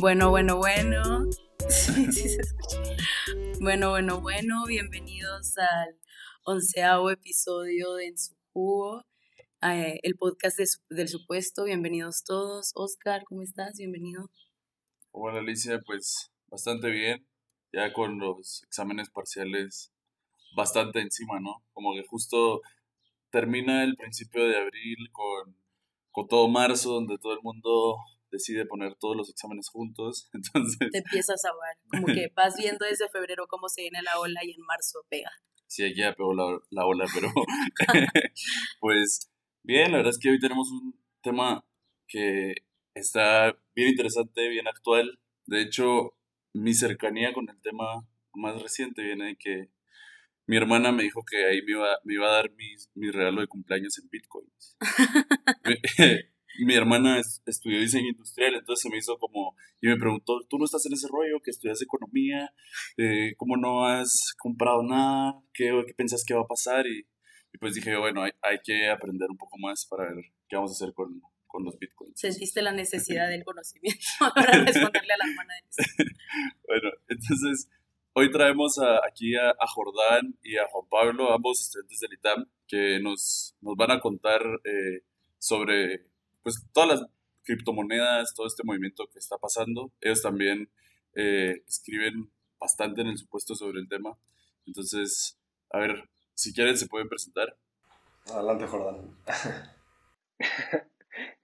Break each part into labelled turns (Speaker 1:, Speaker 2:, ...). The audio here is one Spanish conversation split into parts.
Speaker 1: Bueno, bueno, bueno. Bueno, bueno, bueno. Bienvenidos al onceavo episodio de En su jugo, eh, el podcast del supuesto. Bienvenidos todos. Oscar, ¿cómo estás? Bienvenido.
Speaker 2: Hola Alicia, pues bastante bien. Ya con los exámenes parciales bastante encima, ¿no? Como que justo termina el principio de abril con, con todo marzo, donde todo el mundo decide poner todos los exámenes juntos, entonces...
Speaker 1: Te empiezas a ver, como que vas viendo desde febrero cómo se viene la ola y en marzo pega.
Speaker 2: Sí, aquí ya pegó la, la ola, pero pues bien, la verdad es que hoy tenemos un tema que está bien interesante, bien actual. De hecho, mi cercanía con el tema más reciente viene de que mi hermana me dijo que ahí me iba, me iba a dar mi, mi regalo de cumpleaños en bitcoins. mi hermana estudió diseño industrial, entonces se me hizo como, y me preguntó, ¿tú no estás en ese rollo que estudias economía? Eh, ¿Cómo no has comprado nada? ¿Qué, qué pensás que va a pasar? Y, pues dije, bueno, hay, hay, que aprender un poco más para ver qué vamos a hacer con, con los bitcoins.
Speaker 1: Sentiste la necesidad del conocimiento para responderle a la hermana de
Speaker 2: Bueno, entonces hoy traemos aquí a, a, Jordán y a Juan Pablo, ambos estudiantes del ITAM, que nos, nos van a contar eh, sobre pues todas las criptomonedas, todo este movimiento que está pasando. Ellos también eh, escriben bastante en el supuesto sobre el tema. Entonces, a ver, si quieren se pueden presentar.
Speaker 3: Adelante, Jordán.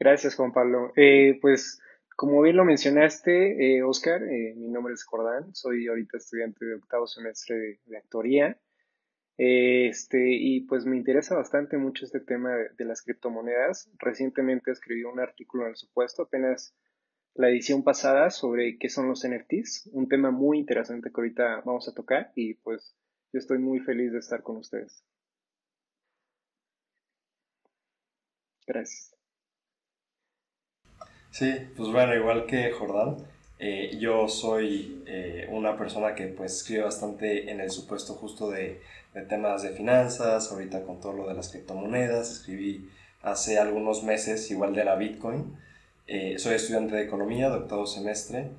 Speaker 4: Gracias, Juan Pablo. Eh, pues, como bien lo mencionaste, eh, Oscar, mi nombre es Jordán, soy ahorita estudiante de octavo semestre de, de actoría este, y pues me interesa bastante mucho este tema de, las criptomonedas. Recientemente escribí un artículo en el supuesto, apenas la edición pasada, sobre qué son los NFTs, un tema muy interesante que ahorita vamos a tocar y pues yo estoy muy feliz de estar con ustedes. Gracias.
Speaker 3: Sí, pues bueno, igual que Jordán, eh, yo soy eh, una persona que pues escribe bastante en el supuesto justo de de temas de finanzas, ahorita con todo lo de las criptomonedas, escribí hace algunos meses igual de la Bitcoin. Eh, soy estudiante de economía de octavo semestre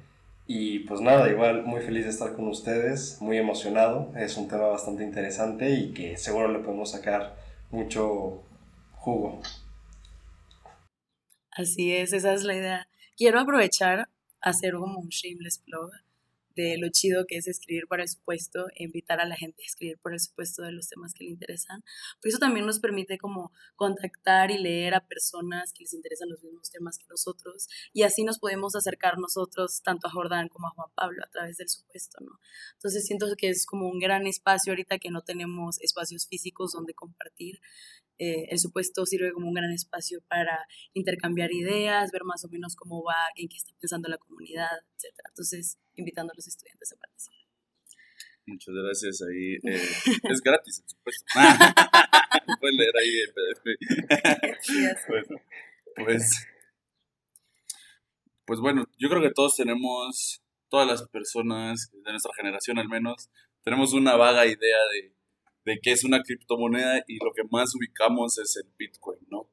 Speaker 3: y pues nada, igual muy feliz de estar con ustedes, muy emocionado, es un tema bastante interesante y que seguro le podemos sacar mucho jugo.
Speaker 1: Así es, esa es la idea. Quiero aprovechar hacer como un shameless plug de lo chido que es escribir para el supuesto e invitar a la gente a escribir por el supuesto de los temas que le interesan. Por eso también nos permite como contactar y leer a personas que les interesan los mismos temas que nosotros y así nos podemos acercar nosotros tanto a Jordán como a Juan Pablo a través del supuesto, ¿no? Entonces siento que es como un gran espacio ahorita que no tenemos espacios físicos donde compartir eh, el supuesto sirve como un gran espacio para intercambiar ideas, ver más o menos cómo va, en qué está pensando la comunidad, etc. Entonces, invitando a los estudiantes a participar.
Speaker 2: Muchas gracias. Ahí eh, es gratis, el supuesto. Pueden leer ahí el PDF. bueno, pues, pues bueno, yo creo que todos tenemos, todas las personas de nuestra generación al menos, tenemos una vaga idea de de qué es una criptomoneda y lo que más ubicamos es el Bitcoin, ¿no?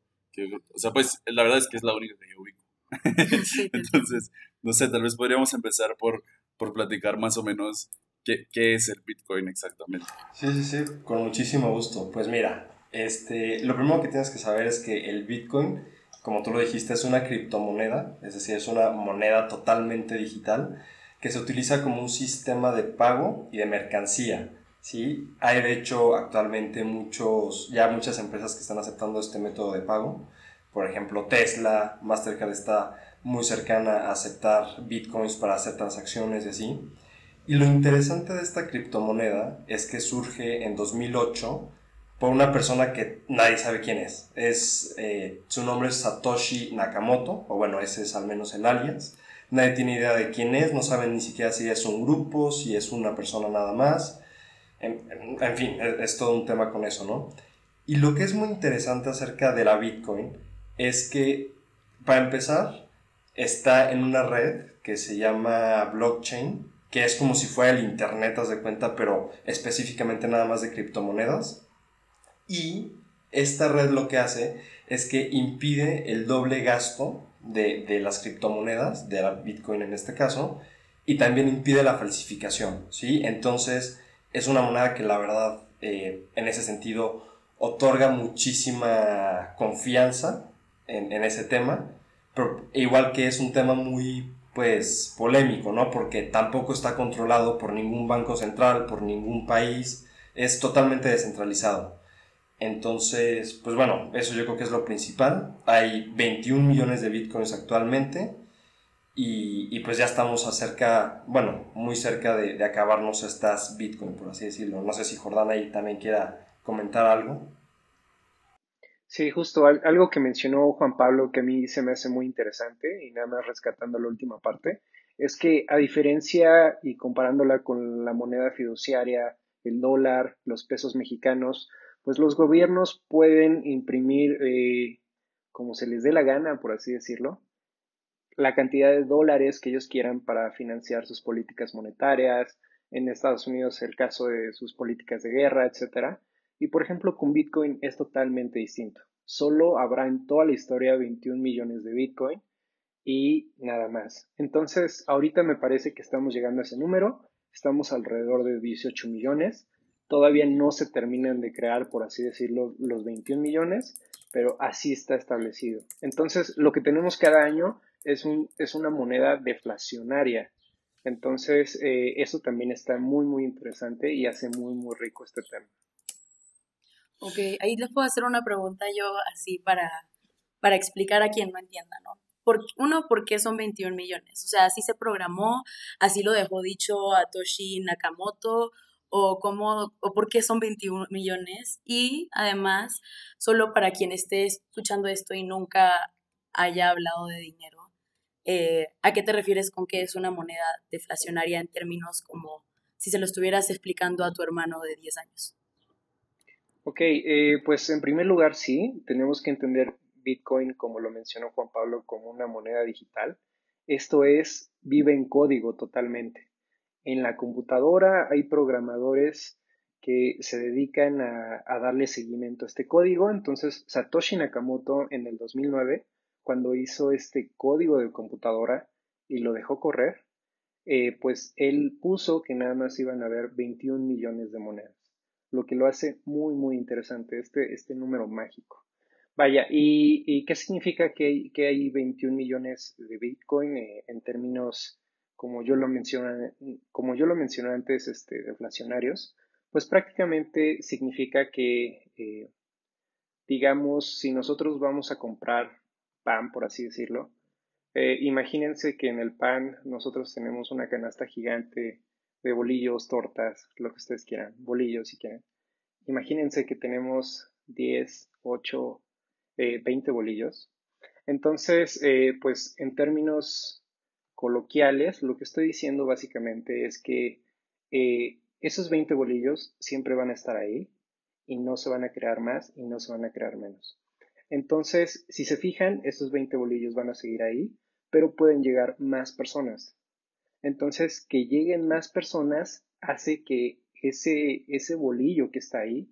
Speaker 2: o sea, pues la verdad es que es la única que yo ubico. Entonces, no sé, tal vez podríamos empezar por, por platicar más o menos qué, qué, es el Bitcoin exactamente.
Speaker 3: Sí, sí, sí, con muchísimo gusto. Pues mira, este, lo primero que tienes que saber es que el Bitcoin, como tú lo dijiste, es una criptomoneda, es decir, es una moneda totalmente digital que se utiliza como un sistema de pago y de mercancía. Sí, hay de hecho actualmente muchos, ya muchas empresas que están aceptando este método de pago. Por ejemplo, Tesla, Mastercard está muy cercana a aceptar bitcoins para hacer transacciones y así. Y lo interesante de esta criptomoneda es que surge en 2008 por una persona que nadie sabe quién es. es eh, su nombre es Satoshi Nakamoto, o bueno, ese es al menos el alias. Nadie tiene idea de quién es, no saben ni siquiera si es un grupo, si es una persona nada más. En, fin, es, todo un tema con eso, ¿no? Y lo que es muy interesante acerca de la Bitcoin es que, para empezar, está en una red que se llama blockchain, que es como si fuera el Internet, haz de cuenta, pero específicamente nada más de criptomonedas. y esta red lo que hace es que impide el doble gasto de, de las criptomonedas, de la Bitcoin en este caso, y también impide la falsificación, ¿sí? Entonces es una moneda que la verdad eh, en ese sentido otorga muchísima confianza en, ese tema, pero igual que es un tema muy pues polémico, ¿no? Porque tampoco está controlado por ningún banco central, por ningún país, es totalmente descentralizado. Entonces, pues bueno, eso yo creo que es lo principal. Hay 21 millones de bitcoins actualmente y, pues ya estamos acerca, bueno, muy cerca de, de acabarnos estas bitcoins, por así decirlo. No sé si Jordán ahí también quiera comentar algo.
Speaker 4: Sí, justo algo que mencionó Juan Pablo que a mí se me hace muy interesante y nada más rescatando la última parte, es que a diferencia y comparándola con la moneda fiduciaria, el dólar, los pesos mexicanos, pues los gobiernos pueden imprimir eh, como se les dé la gana, por así decirlo, la cantidad de dólares que ellos quieran para financiar sus políticas monetarias, en Estados Unidos el caso de sus políticas de guerra, etcétera y por ejemplo, con Bitcoin es totalmente distinto. Solo habrá en toda la historia 21 millones de Bitcoin y nada más. Entonces, ahorita me parece que estamos llegando a ese número. Estamos alrededor de 18 millones. Todavía no se terminan de crear, por así decirlo, los 21 millones, pero así está establecido. Entonces, lo que tenemos cada año es, un, es una moneda deflacionaria. Entonces, eh, eso también está muy, muy interesante y hace muy, muy rico este tema.
Speaker 1: Ok, ahí les puedo hacer una pregunta yo así para, para explicar a quien no entienda, ¿no? Por, uno, ¿por qué son 21 millones? O sea, así se programó, así lo dejó dicho Atoshi Nakamoto, o cómo, o por qué son 21 millones. Y además, solo para quien esté escuchando esto y nunca haya hablado de dinero, eh, ¿a qué te refieres con que es una moneda deflacionaria en términos como si se lo estuvieras explicando a tu hermano de 10 años?
Speaker 4: Ok, eh, pues en primer lugar sí, tenemos que entender Bitcoin, como lo mencionó Juan Pablo, como una moneda digital. Esto es, vive en código totalmente. En la computadora hay programadores que se dedican a, darle seguimiento a este código. Entonces, Satoshi Nakamoto en el 2009, cuando hizo este código de computadora y lo dejó correr, eh, pues él puso que nada más iban a haber 21 millones de monedas lo que lo hace muy, muy interesante, este, este número mágico. Vaya, ¿y, qué significa que que hay 21 millones de Bitcoin eh, en términos, como yo lo mencioné, como yo lo mencioné antes, este, deflacionarios? Pues prácticamente significa que, eh, digamos, si nosotros vamos a comprar pan, por así decirlo, eh, imagínense que en el pan nosotros tenemos una canasta gigante de bolillos, tortas, lo que ustedes quieran, bolillos si quieren. Imagínense que tenemos 10, 8, 20 bolillos. Entonces, eh, pues en términos coloquiales, lo que estoy diciendo básicamente es que eh, esos 20 bolillos siempre van a estar ahí y no se van a crear más y no se van a crear menos. Entonces, si se fijan, esos 20 bolillos van a seguir ahí, pero pueden llegar más personas. Entonces, que lleguen más personas hace que ese, ese bolillo que está ahí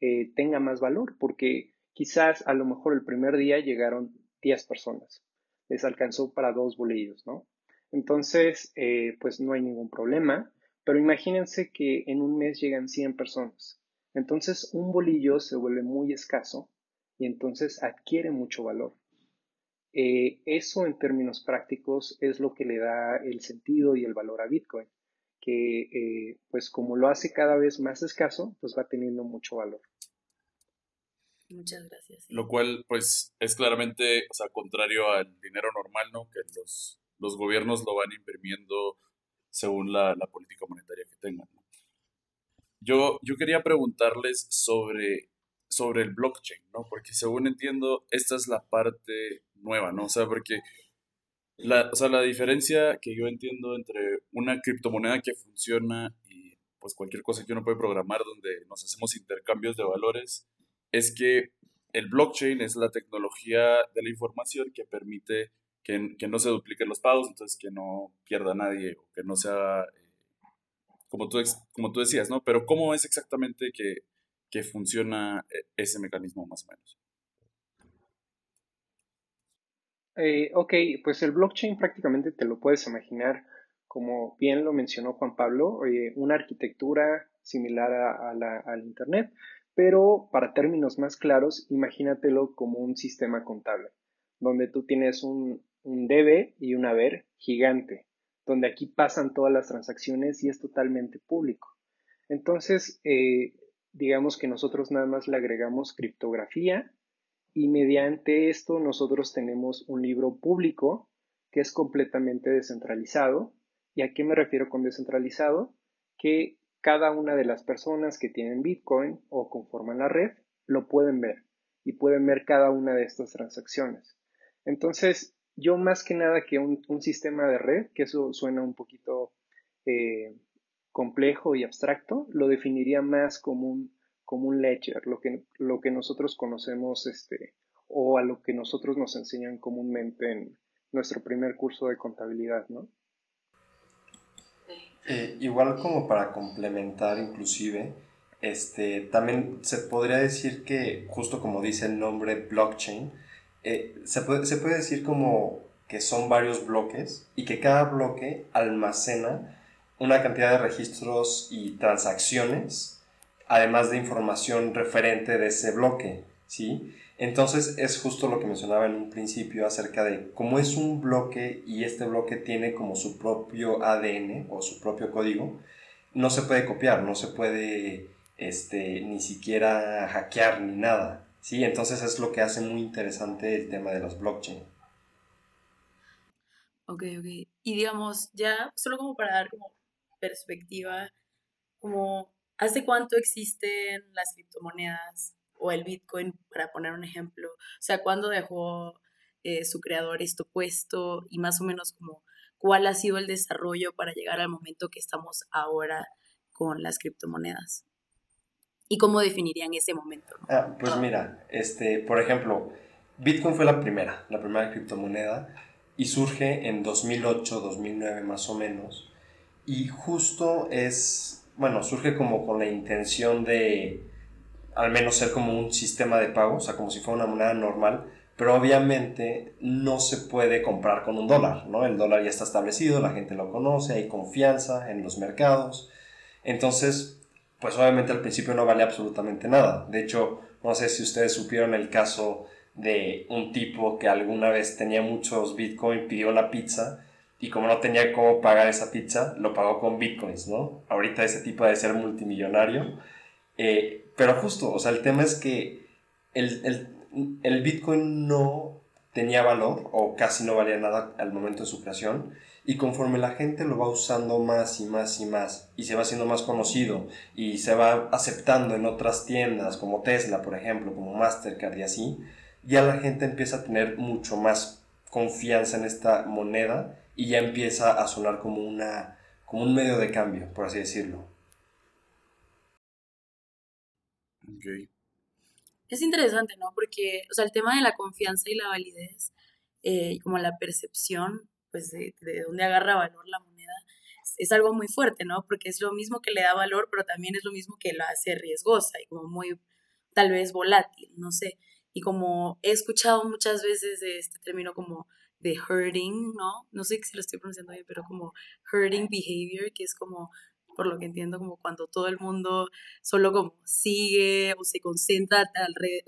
Speaker 4: eh, tenga más valor, porque quizás a lo mejor el primer día llegaron 10 personas, les alcanzó para dos bolillos, ¿no? Entonces, eh, pues no hay ningún problema, pero imagínense que en un mes llegan 100 personas. Entonces, un bolillo se vuelve muy escaso y entonces adquiere mucho valor. Eh, eso en términos prácticos es lo que le da el sentido y el valor a Bitcoin, que eh, pues como lo hace cada vez más escaso, pues va teniendo mucho valor.
Speaker 1: Muchas gracias.
Speaker 2: Lo cual pues es claramente, o sea, contrario al dinero normal, ¿no? Que los, los gobiernos lo van imprimiendo según la, la política monetaria que tengan. Yo, yo quería preguntarles sobre sobre el blockchain, ¿no? Porque según entiendo, esta es la parte nueva, ¿no? O sea, porque la, o sea, la diferencia que yo entiendo entre una criptomoneda que funciona y pues cualquier cosa que uno puede programar donde nos hacemos intercambios de valores es que el blockchain es la tecnología de la información que permite que, que no se dupliquen los pagos, entonces que no pierda nadie o que no sea, eh, como, tú, como tú decías, ¿no? Pero ¿cómo es exactamente que que funciona eh, ese mecanismo más o menos.
Speaker 4: Eh, ok, pues el blockchain prácticamente te lo puedes imaginar, como bien lo mencionó Juan Pablo, eh, una arquitectura similar a, la, al Internet, pero para términos más claros, imagínatelo como un sistema contable, donde tú tienes un, un debe y un haber gigante, donde aquí pasan todas las transacciones y es totalmente público. Entonces, eh, digamos que nosotros nada más le agregamos criptografía y mediante esto nosotros tenemos un libro público que es completamente descentralizado. ¿Y a qué me refiero con descentralizado? Que cada una de las personas que tienen Bitcoin o conforman la red lo pueden ver y pueden ver cada una de estas transacciones. Entonces, yo más que nada que un, sistema de red, que eso suena un poquito eh, complejo y abstracto, lo definiría más como un, como un ledger, lo que, lo que nosotros conocemos este, o a lo que nosotros nos enseñan comúnmente en nuestro primer curso de contabilidad, ¿no?
Speaker 3: Eh, igual como para complementar inclusive, este, también se podría decir que, justo como dice el nombre blockchain, eh, se, puede, se puede decir como que son varios bloques y que cada bloque almacena una cantidad de registros y transacciones, además de información referente de ese bloque, ¿sí? Entonces es justo lo que mencionaba en un principio acerca de cómo es un bloque y este bloque tiene como su propio ADN o su propio código, no se puede copiar, no se puede este, ni siquiera hackear ni nada. Sí, entonces es lo que hace muy interesante el tema de los blockchain.
Speaker 1: Ok, ok. Y digamos, ya solo como para dar como perspectiva, como ¿hace cuánto existen las criptomonedas o el Bitcoin, para poner un ejemplo? O sea, ¿cuándo dejó eh, su creador esto puesto y más o menos como cuál ha sido el desarrollo para llegar al momento que estamos ahora con las criptomonedas? ¿Y cómo definirían ese momento?
Speaker 3: Ah, pues mira, este, por ejemplo, Bitcoin fue la primera, la primera criptomoneda, y surge en 2008, 2009 más o menos, y justo es, bueno, surge como con la intención de al menos ser como un sistema de pago, o sea, como si fuera una moneda normal, pero obviamente no se puede comprar con un dólar, ¿no? El dólar ya está establecido, la gente lo conoce, hay confianza en los mercados, entonces pues obviamente al principio no vale absolutamente nada. De hecho, no sé si ustedes supieron el caso de un tipo que alguna vez tenía muchos bitcoins, pidió la pizza y como no tenía cómo pagar esa pizza, lo pagó con bitcoins, ¿no? Ahorita ese tipo de ser multimillonario. Eh, pero justo, o sea, el tema es que el, el, el bitcoin no tenía valor o casi no valía nada al momento de su creación y conforme la gente lo va usando más y más y más y se va haciendo más conocido y se va aceptando en otras tiendas como Tesla, por ejemplo, como Mastercard y así, ya la gente empieza a tener mucho más confianza en esta moneda y ya empieza a sonar como una como un medio de cambio, por así decirlo.
Speaker 1: Es interesante, ¿no? Porque, o sea, el tema de la confianza y la validez, eh, como la percepción, pues de, de dónde agarra valor la moneda, es, algo muy fuerte, ¿no? Porque es lo mismo que le da valor, pero también es lo mismo que la hace riesgosa y como muy, tal vez volátil, no sé. Y como he escuchado muchas veces de este término como de herding, ¿no? No sé si lo estoy pronunciando bien, pero como herding behavior, que es como por lo que entiendo, como cuando todo el mundo solo como sigue o se concentra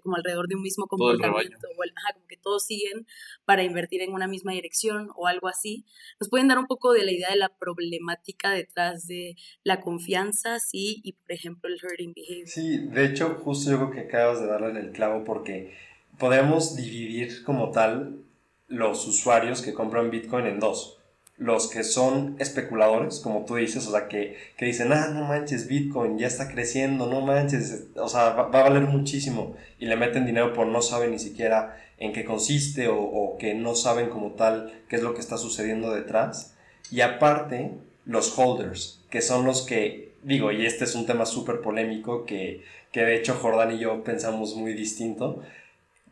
Speaker 1: como alrededor de un mismo comportamiento, o como que todos siguen para invertir en una misma dirección o algo así. ¿Nos pueden dar un poco de la idea de la problemática detrás de la confianza, sí, y por ejemplo el herding behavior?
Speaker 3: Sí, de hecho, justo yo creo que acabas de darle el clavo porque podemos dividir como tal los usuarios que compran Bitcoin en dos los que son especuladores, como tú dices, o sea, que, que, dicen, ah, no manches, Bitcoin ya está creciendo, no manches, o sea, va, a valer muchísimo, y le meten dinero por no saben ni siquiera en qué consiste o, o, que no saben como tal qué es lo que está sucediendo detrás. Y aparte, los holders, que son los que, digo, y este es un tema súper polémico que, que de hecho Jordán y yo pensamos muy distinto,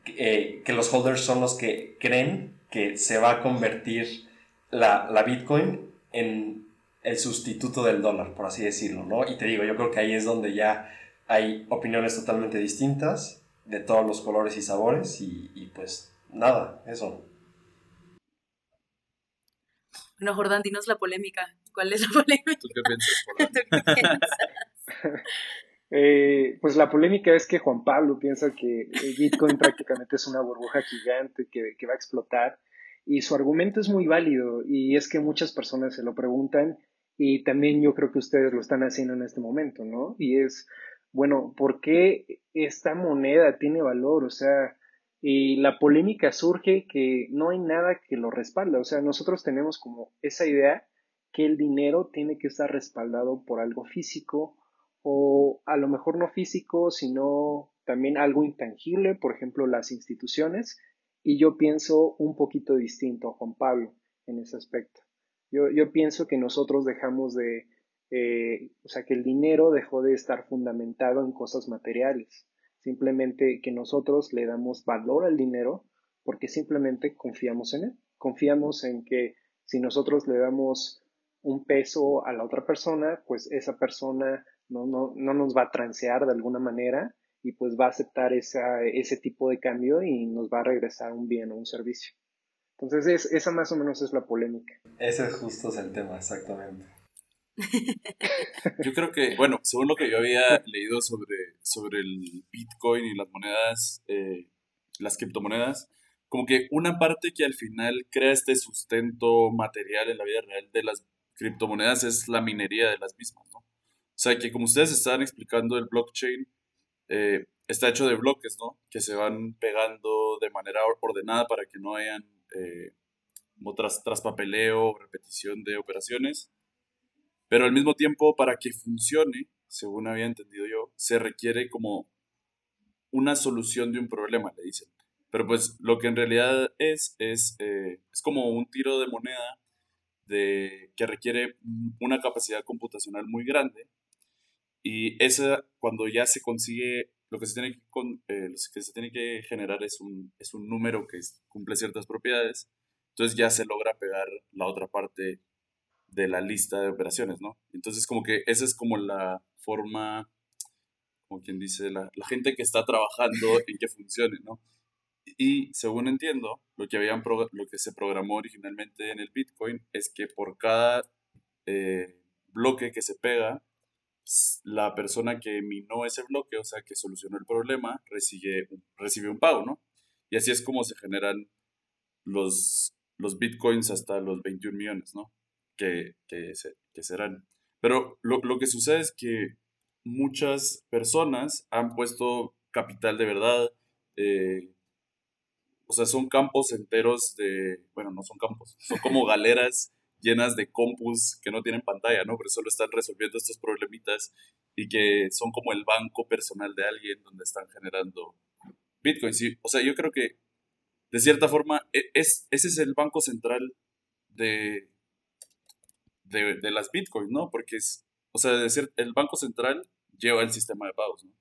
Speaker 3: eh, que los holders son los que creen que se va a convertir la, la Bitcoin en el sustituto del dólar, por así decirlo, ¿no? Y te digo, yo creo que ahí es donde ya hay opiniones totalmente distintas, de todos los colores y sabores, y, y pues nada, eso.
Speaker 1: Bueno, Jordán, dinos la polémica. ¿Cuál es la polémica?
Speaker 2: ¿Tú qué piensas, Jordán?
Speaker 1: ¿Tú qué piensas?
Speaker 4: Eh, pues la polémica es que Juan Pablo piensa que el Bitcoin prácticamente es una burbuja gigante que, que va a explotar y su argumento es muy válido y es que muchas personas se lo preguntan y también yo creo que ustedes lo están haciendo en este momento, ¿no? Y es, bueno, ¿por qué esta moneda tiene valor? O sea, y la polémica surge que no hay nada que lo respalda. O sea, nosotros tenemos como esa idea que el dinero tiene que estar respaldado por algo físico o a lo mejor no físico, sino también algo intangible, por ejemplo, las instituciones. Y yo pienso un poquito distinto, Juan Pablo, en ese aspecto. Yo, yo pienso que nosotros dejamos de, eh, o sea, que el dinero dejó de estar fundamentado en cosas materiales. Simplemente que nosotros le damos valor al dinero porque simplemente confiamos en él. Confiamos en que si nosotros le damos un peso a la otra persona, pues esa persona no, no, no nos va a transear de alguna manera y pues va a aceptar esa, ese tipo de cambio y nos va a regresar un bien o un servicio. Entonces es, esa más o menos es la polémica.
Speaker 3: Ese es justo el tema, exactamente.
Speaker 2: Yo creo que, bueno, según lo que yo había leído sobre, sobre el Bitcoin y las monedas, eh, las criptomonedas, como que una parte que al final crea este sustento material en la vida real de las criptomonedas es la minería de las mismas, ¿no? O sea, que como ustedes estaban explicando, el blockchain eh, está hecho de bloques, ¿no? Que se van pegando de manera ordenada para que no hayan eh, tras, traspapeleo, repetición de operaciones. Pero al mismo tiempo, para que funcione, según había entendido yo, se requiere como una solución de un problema, le dicen. Pero pues lo que en realidad es, es, eh, es como un tiro de moneda de, que requiere una capacidad computacional muy grande y esa, cuando ya se consigue, lo que se tiene que, eh, lo que, se tiene que generar es un, es un número que cumple ciertas propiedades, entonces ya se logra pegar la otra parte de la lista de operaciones, ¿no? Entonces como que esa es como la forma, como quien dice, la, la gente que está trabajando en que funcione, ¿no? Y según entiendo, lo que, habían lo que se programó originalmente en el Bitcoin es que por cada eh, bloque que se pega, la persona que minó ese bloque, o sea, que solucionó el problema, recibe, recibe un pago, ¿no? Y así es como se generan los, los bitcoins hasta los 21 millones, ¿no? Que, que, que serán. Pero lo, lo, que sucede es que muchas personas han puesto capital de verdad, eh, o sea, son campos enteros de, bueno, no son campos, son como galeras llenas de compus que no tienen pantalla, ¿no? Pero solo están resolviendo estos problemitas y que son como el banco personal de alguien donde están generando Bitcoin. Sí, o sea, yo creo que de cierta forma e, es, ese es el banco central de, de, las Bitcoins, ¿no? Porque es, o sea, decir, el banco central lleva el sistema de pagos, ¿no?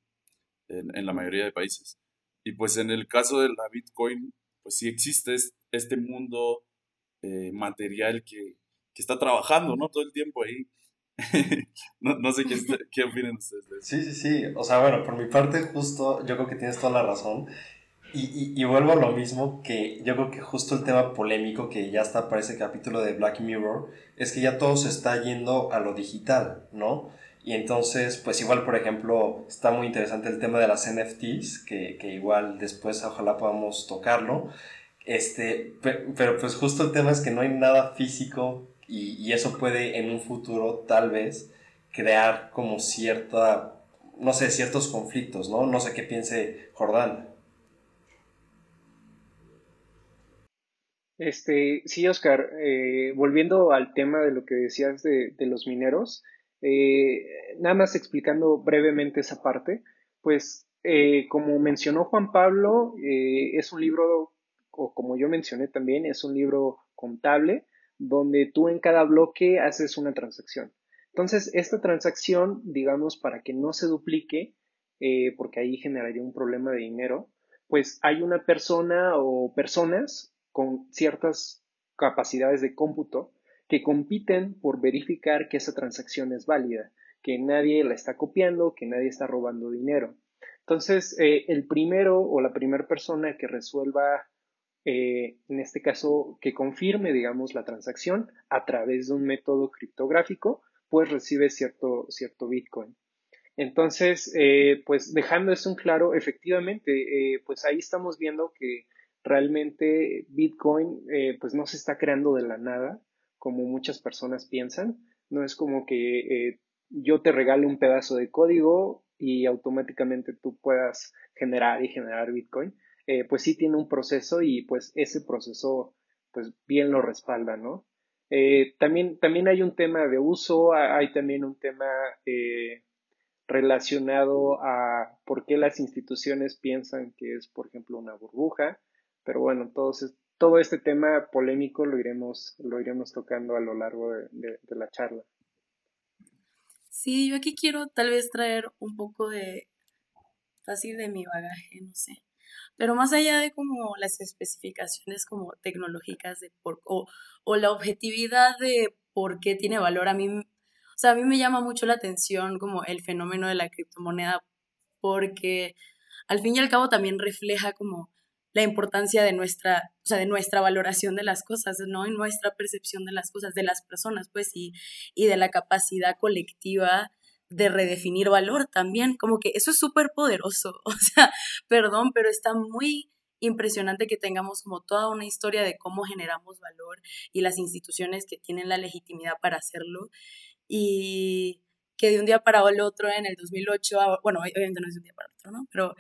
Speaker 2: En, en la mayoría de países. Y pues en el caso de la Bitcoin, pues sí existe este mundo eh, material que, que está trabajando, ¿no? Todo el tiempo ahí. no, no, sé qué, qué opinan ustedes de eso.
Speaker 3: Sí, sí, sí. O sea, bueno, por mi parte, justo, yo creo que tienes toda la razón. Y, y, y, vuelvo a lo mismo, que yo creo que justo el tema polémico que ya está para ese capítulo de Black Mirror, es que ya todo se está yendo a lo digital, ¿no? Y entonces, pues igual, por ejemplo, está muy interesante el tema de las NFTs, que, que igual después ojalá podamos tocarlo. Este, pero pues justo el tema es que no hay nada físico y, eso puede en un futuro tal vez crear como cierta, no sé, ciertos conflictos, ¿no? No sé qué piense Jordán.
Speaker 4: Este, sí, Oscar, eh, volviendo al tema de lo que decías de, los mineros, eh, nada más explicando brevemente esa parte, pues eh, como mencionó Juan Pablo, es un libro, o como yo mencioné también, es un libro contable donde tú en cada bloque haces una transacción. Entonces, esta transacción, digamos, para que no se duplique, eh, porque ahí generaría un problema de dinero, pues hay una persona o personas con ciertas capacidades de cómputo que compiten por verificar que esa transacción es válida. que nadie la está copiando, que nadie está robando dinero. Entonces, eh, el primero o la primera persona que resuelva, eh, en este caso, que confirme, digamos, la transacción a través de un método criptográfico, pues recibe cierto, cierto Bitcoin. Entonces, eh, pues dejando eso en claro, efectivamente, pues ahí estamos viendo que realmente Bitcoin pues no se está creando de la nada, como muchas personas piensan. No es como que yo te regalo un pedazo de código y automáticamente tú puedas generar y generar Bitcoin, eh, pues sí tiene un proceso y pues ese proceso pues bien lo respalda, ¿no? Eh, también, también hay un tema de uso, hay también un tema eh, relacionado a por qué las instituciones piensan que es, por ejemplo, una burbuja, pero bueno, todo, este tema polémico lo iremos, lo iremos tocando a lo largo de la charla.
Speaker 1: Sí, yo aquí quiero tal vez traer un poco de fácil de mi bagaje, no sé. Pero más allá de como las especificaciones como tecnológicas de por, o, o la objetividad de por qué tiene valor, a mí, o sea, a mí me llama mucho la atención como el fenómeno de la criptomoneda porque al fin y al cabo también refleja como la importancia de nuestra, o sea, de nuestra valoración de las cosas, ¿no? Y nuestra percepción de las cosas, de las personas, pues, y, y de la capacidad colectiva de redefinir valor también, como que eso es súper poderoso, o sea, perdón, pero está muy impresionante que tengamos como toda una historia de cómo generamos valor y las instituciones que tienen la legitimidad para hacerlo y que de un día para el otro en el 2008, bueno, obviamente no es de un día para el otro, ¿no? Pero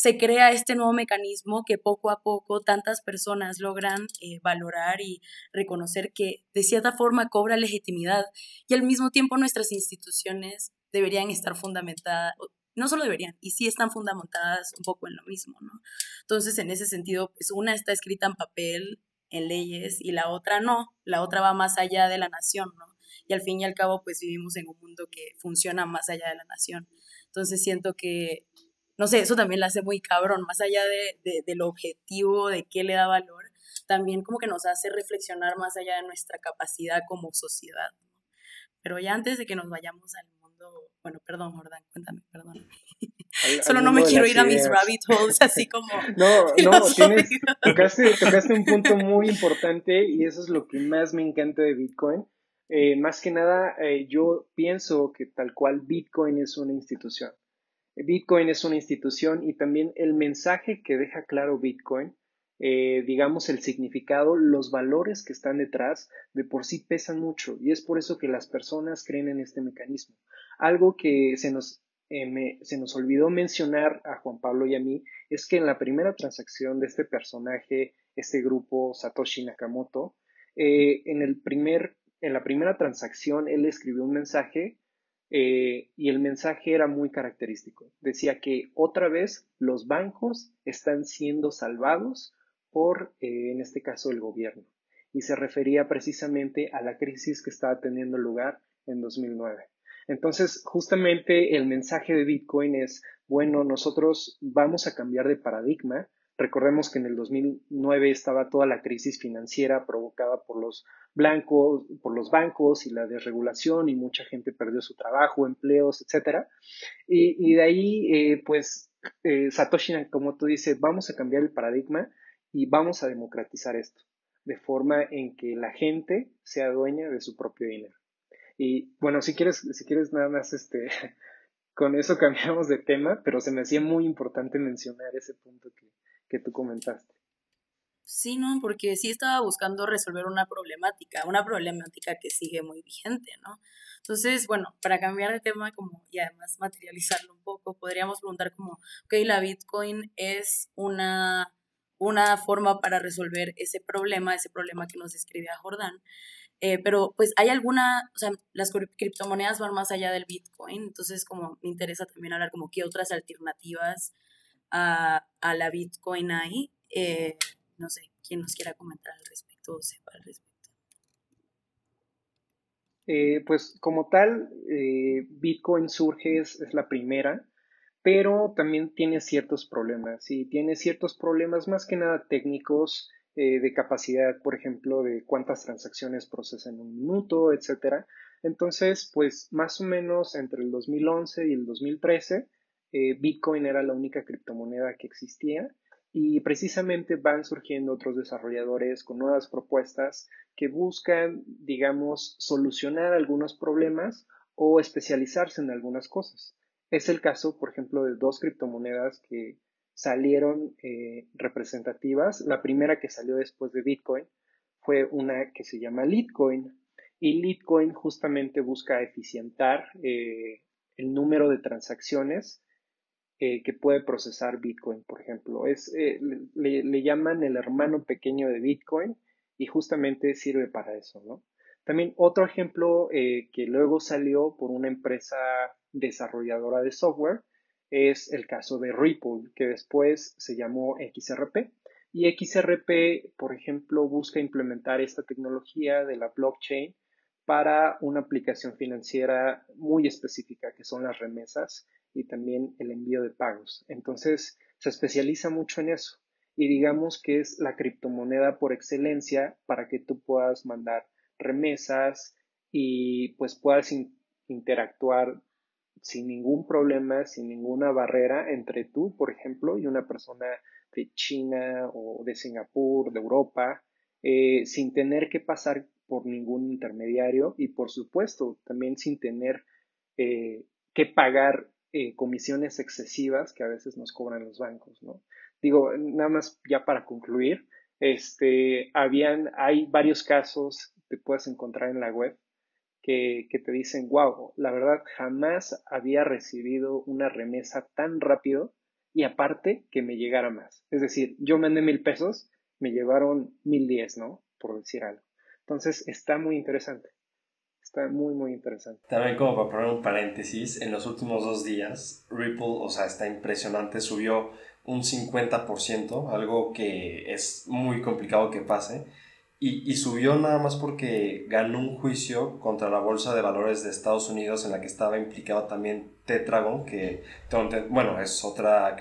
Speaker 1: se crea este nuevo mecanismo que poco a poco tantas personas logran eh, valorar y reconocer que de cierta forma cobra legitimidad y al mismo tiempo nuestras instituciones deberían estar fundamentadas, no solo deberían, y sí están fundamentadas un poco en lo mismo, ¿no? Entonces, en ese sentido, pues una está escrita en papel, en leyes, y la otra no, la otra va más allá de la nación, ¿no? Y al fin y al cabo, pues vivimos en un mundo que funciona más allá de la nación. Entonces siento que no sé, eso también la hace muy cabrón, más allá de, del objetivo, de qué le da valor, también como que nos hace reflexionar más allá de nuestra capacidad como sociedad. Pero ya antes de que nos vayamos al mundo, bueno, perdón, Jordan, cuéntame, perdón. Solo no me quiero ir a mis rabbit holes así como...
Speaker 4: No, no, tienes, tocaste, tocaste un punto muy importante y eso es lo que más me encanta de Bitcoin. Eh, más que nada, eh, yo pienso que tal cual Bitcoin es una institución. Bitcoin es una institución y también el mensaje que deja claro Bitcoin, eh, digamos el significado, los valores que están detrás, de por sí pesan mucho y es por eso que las personas creen en este mecanismo. Algo que se nos, eh, se nos olvidó mencionar a Juan Pablo y a mí es que en la primera transacción de este personaje, este grupo Satoshi Nakamoto, eh, en, el primer, en la primera transacción él escribió un mensaje eh, y el mensaje era muy característico. Decía que otra vez los bancos están siendo salvados por, eh, en este caso, el gobierno. Y se refería precisamente a la crisis que estaba teniendo lugar en 2009. Entonces, justamente el mensaje de Bitcoin es, bueno, nosotros vamos a cambiar de paradigma Recordemos que en el 2009 estaba toda la crisis financiera provocada por los blancos, por los bancos y la desregulación y mucha gente perdió su trabajo, empleos, etcétera. Y, de ahí, eh, pues, eh, Satoshi, como tú dices, vamos a cambiar el paradigma y vamos a democratizar esto, de forma en que la gente sea dueña de su propio dinero. Y bueno, si quieres, si quieres nada más, este, con eso cambiamos de tema, pero se me hacía muy importante mencionar ese punto que, que tú comentaste.
Speaker 1: Sí, no, porque sí estaba buscando resolver una problemática, una problemática que sigue muy vigente, ¿no? Entonces, bueno, para cambiar de tema como y además materializarlo un poco, podríamos preguntar como, ok, la Bitcoin es una, una forma para resolver ese problema, ese problema que nos describe a Jordán, eh, pero pues hay alguna, o sea, las criptomonedas van más allá del Bitcoin, entonces como me interesa también hablar como qué otras alternativas a, la Bitcoin ahí. Eh, no sé, quién nos quiera comentar al respecto.
Speaker 4: Eh, pues como tal, eh, Bitcoin surge, es, la primera, pero también tiene ciertos problemas y tiene ciertos problemas más que nada técnicos de capacidad, por ejemplo, de cuántas transacciones procesa en un minuto, etcétera. Entonces, pues más o menos entre el 2011 y el 2013, eh, Bitcoin era la única criptomoneda que existía y precisamente van surgiendo otros desarrolladores con nuevas propuestas que buscan, digamos, solucionar algunos problemas o especializarse en algunas cosas. Es el caso, por ejemplo, de dos criptomonedas que salieron eh, representativas. La primera que salió después de Bitcoin fue una que se llama Litecoin. Y Litecoin justamente busca eficientar eh, el número de transacciones eh, que puede procesar Bitcoin, por ejemplo. Es, le, le, llaman el hermano pequeño de Bitcoin y justamente sirve para eso, ¿no? También otro ejemplo que luego salió por una empresa desarrolladora de software es el caso de Ripple, que después se llamó XRP. Y XRP, por ejemplo, busca implementar esta tecnología de la blockchain para una aplicación financiera muy específica, que son las remesas y también el envío de pagos. Entonces, se especializa mucho en eso. Y digamos que es la criptomoneda por excelencia para que tú puedas mandar remesas y pues puedas interactuar sin ningún problema, sin ninguna barrera entre tú, por ejemplo, y una persona de China o de Singapur, de Europa, eh, sin tener que pasar por ningún intermediario y, por supuesto, también sin tener eh, que pagar eh, comisiones excesivas que a veces nos cobran los bancos, ¿no? Digo, nada más ya para concluir, este, habían, hay varios casos que puedes encontrar en la web que, te dicen, wow, la verdad jamás había recibido una remesa tan rápido y aparte que me llegara más. Es decir, yo mandé mil pesos, me llevaron mil diez, ¿no? Por decir algo. Entonces está muy interesante. Está muy, muy interesante.
Speaker 3: También como para poner un paréntesis, en los últimos dos días, Ripple, o sea, está impresionante, subió un 50%, algo que es muy complicado que pase. Y, subió nada más porque ganó un juicio contra la Bolsa de Valores de Estados Unidos en la que estaba implicado también Tetragon, que, bueno, es otra